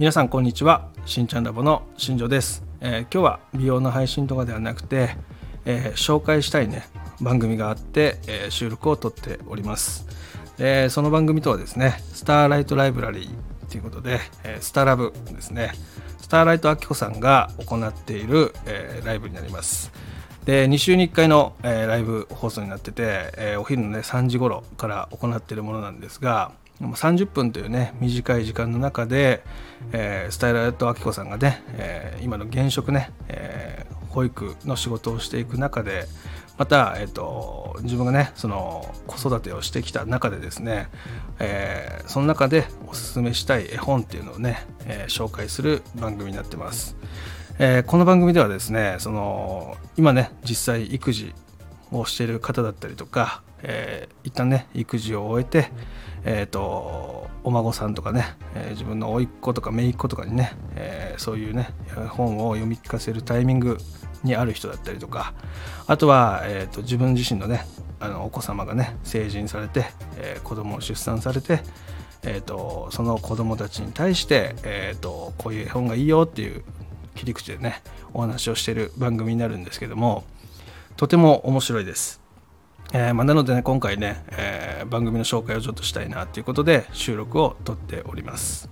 皆さんこんにちは。しんちゃんラボの新庄です、えー、今日は美容の配信とかではなくて、えー、紹介したいね番組があって、えー、収録をとっております、えその番組とはですねスターライトライブラリーということで、えスターラブですね。スターライトアキコさんが行っている、えライブになります。で2週に1回の、えライブ放送になってて、えお昼のね3時頃から行っているものなんですが30分というね短い時間の中で、えー、スタイラーとあきこさんがね、えー、今の現職ね、えー、保育の仕事をしていく中でまた、えーと、自分がねその子育てをしてきた中でですね、えー、その中でおすすめしたい絵本っていうのをね、えー、紹介する番組になってます、えー、この番組ではですねその今ね実際育児をしている方だったりとか、えー、一旦ね育児を終えて、えーと、お孫さんとかね、えー、自分の甥っ子とか姪っ子とかにね、えー、そういうね本を読み聞かせるタイミングにある人だったりとかあとは、えーと、自分自身のねあのお子様がね成人されて、えー、子供を出産されて、えーと、その子供たちに対して、えー、とこういう絵本がいいよっていう切り口でねお話をしてる番組になるんですけどもとても面白いです。えーまあ、なのでね今回ね、えー、番組の紹介をちょっとしたいなということで収録を撮っております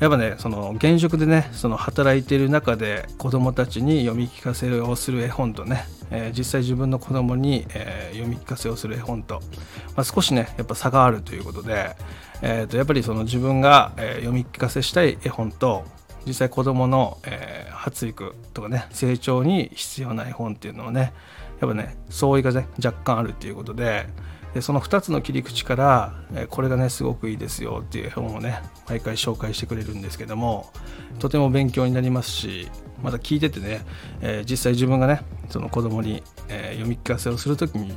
やっぱねその現職でねその働いている中で子どもたちに読み聞かせをする絵本とね、えー、実際自分の子どもに、えー、読み聞かせをする絵本と、まあ、少しねやっぱ差があるということで、えー、とやっぱりその自分が、えー、読み聞かせしたい絵本と実際子どもの、えー、発育とかね成長に必要な絵本っていうのはねやっぱね相違がね若干あるっていうことででその2つの切り口から、えこれがねすごくいいですよっていう本をね毎回紹介してくれるんですけどもとても勉強になりますしまた聞いててね、え、実際自分がねその子供に、え、読み聞かせをする時に、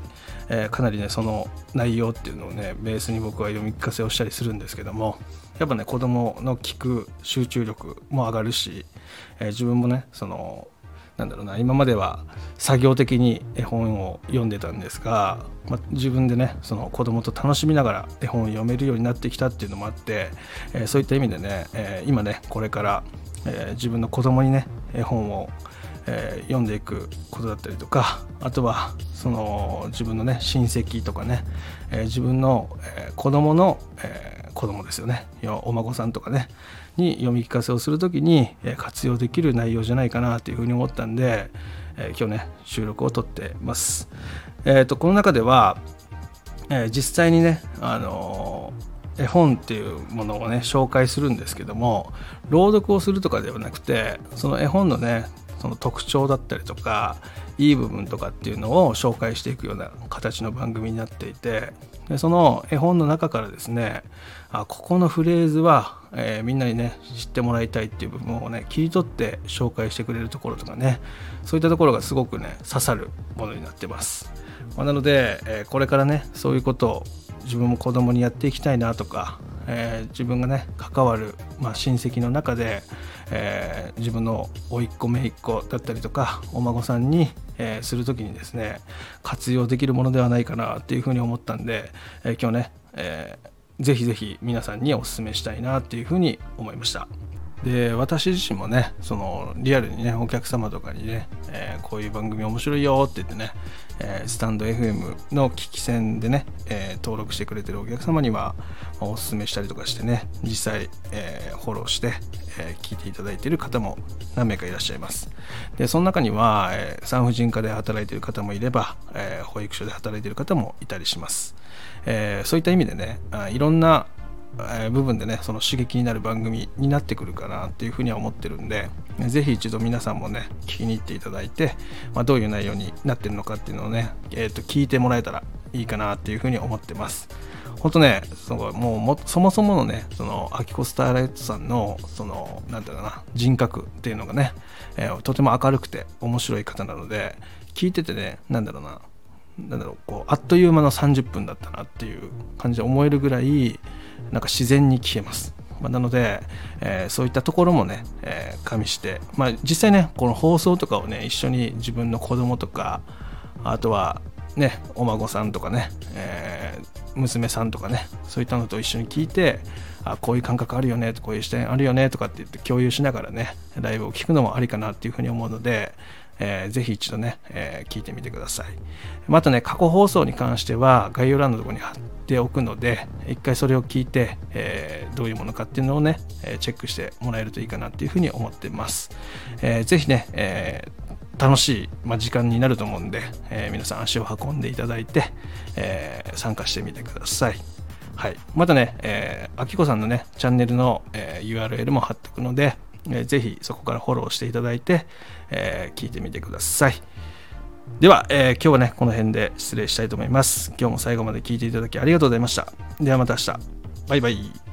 え、かなりねその内容っていうのをねベースに僕は読み聞かせをしたりするんですけどもやっぱね子供の聞く集中力も上がるし、え自分もねそのなんだろうな今までは作業的に絵本を読んでたんですが、まあ、自分でねその子供と楽しみながら絵本を読めるようになってきたっていうのもあって、えー、そういった意味でね、えー、今ねこれから、えー、自分の子供にね絵本をえ、読んでいくことだったりとかあとはその自分のね親戚とかね、え、自分の、えー、子供の、えー、子供ですよねお孫さんとかねに読み聞かせをする時に活用できる内容じゃないかなというふうに思ったんで、え今日ね収録を撮ってます。えーと、この中では、えー、実際にね、あのー、絵本っていうものをね紹介するんですけども朗読をするとかではなくてその絵本のねその特徴だったりとかいい部分とかっていうのを紹介していくような形の番組になっていてでその絵本の中からですねあここのフレーズは、えー、みんなにね知ってもらいたいっていう部分をね切り取って紹介してくれるところとかねそういったところがすごくね刺さるものになってます、まあ、なので、えー、これからねそういうことを自分も子供にやっていきたいなとか、えー、自分がね関わる、まあ、親戚の中で、えー、自分の甥っ子姪っ子だったりとかお孫さんに、えー、する時にですね活用できるものではないかなっていうふうに思ったんで、え今日ね、えー、ぜひぜひ皆さんにお勧めしたいなっていうふうに思いました。で私自身もねそのリアルにねお客様とかにね、えー、こういう番組面白いよって言ってね、えー、スタンド FM の聞き戦でね、えー、登録してくれてるお客様には、おすすめしたりとかしてね実際、えフォローして、え聞いていただいている方も何名かいらっしゃいます。でその中には、え産婦人科で働いている方もいれば、え保育所で働いている方もいたりします、えそういった意味でねいろんな部分でねその刺激になる番組になってくるかなっていうふうには思ってるんで是非一度皆さんもね聞きに行っていただいて、まあ、どういう内容になってるのかっていうのをね、えー、と聞いてもらえたらいいかなっていうふうに思ってます。本当ねそのもうもそもそものねそのアキコスターライトさんのそのなんだろうな人格っていうのがね、えー、とても明るくて面白い方なので聞いててねなんだろうななんだろうこうあっという間の30分だったなっていう感じで思えるぐらいなんか自然に消えます。まあ、なので、えー、そういったところもね、えー、加味して、まあ、実際ねこの放送とかをね一緒に自分の子供とかあとはねお孫さんとかね、えー、娘さんとかねそういったのと一緒に聞いてあこういう感覚あるよねこういう視点あるよねとかって言って共有しながらねライブを聞くのもありかなっていうふうに思うので、えー、ぜひ一度ね、えー、聞いてみてください。またね過去放送に関しては概要欄のところに貼っておくので一回それを聞いて、えー、どういうものかっていうのをねチェックしてもらえるといいかなっていうふうに思ってます、えー、ぜひね、えー、楽しい、まあ、時間になると思うんで、え、皆さん足を運んでいただいて、え、参加してみてください。はい、またね、えー、あきこさんのね、チャンネルの、えー、URL も貼っておくので、えー、ぜひそこからフォローしていただいて、えー、聞いてみてください。では、えー、今日はね、この辺で失礼したいと思います。今日も最後まで聞いていただきありがとうございました。ではまた明日。バイバイ。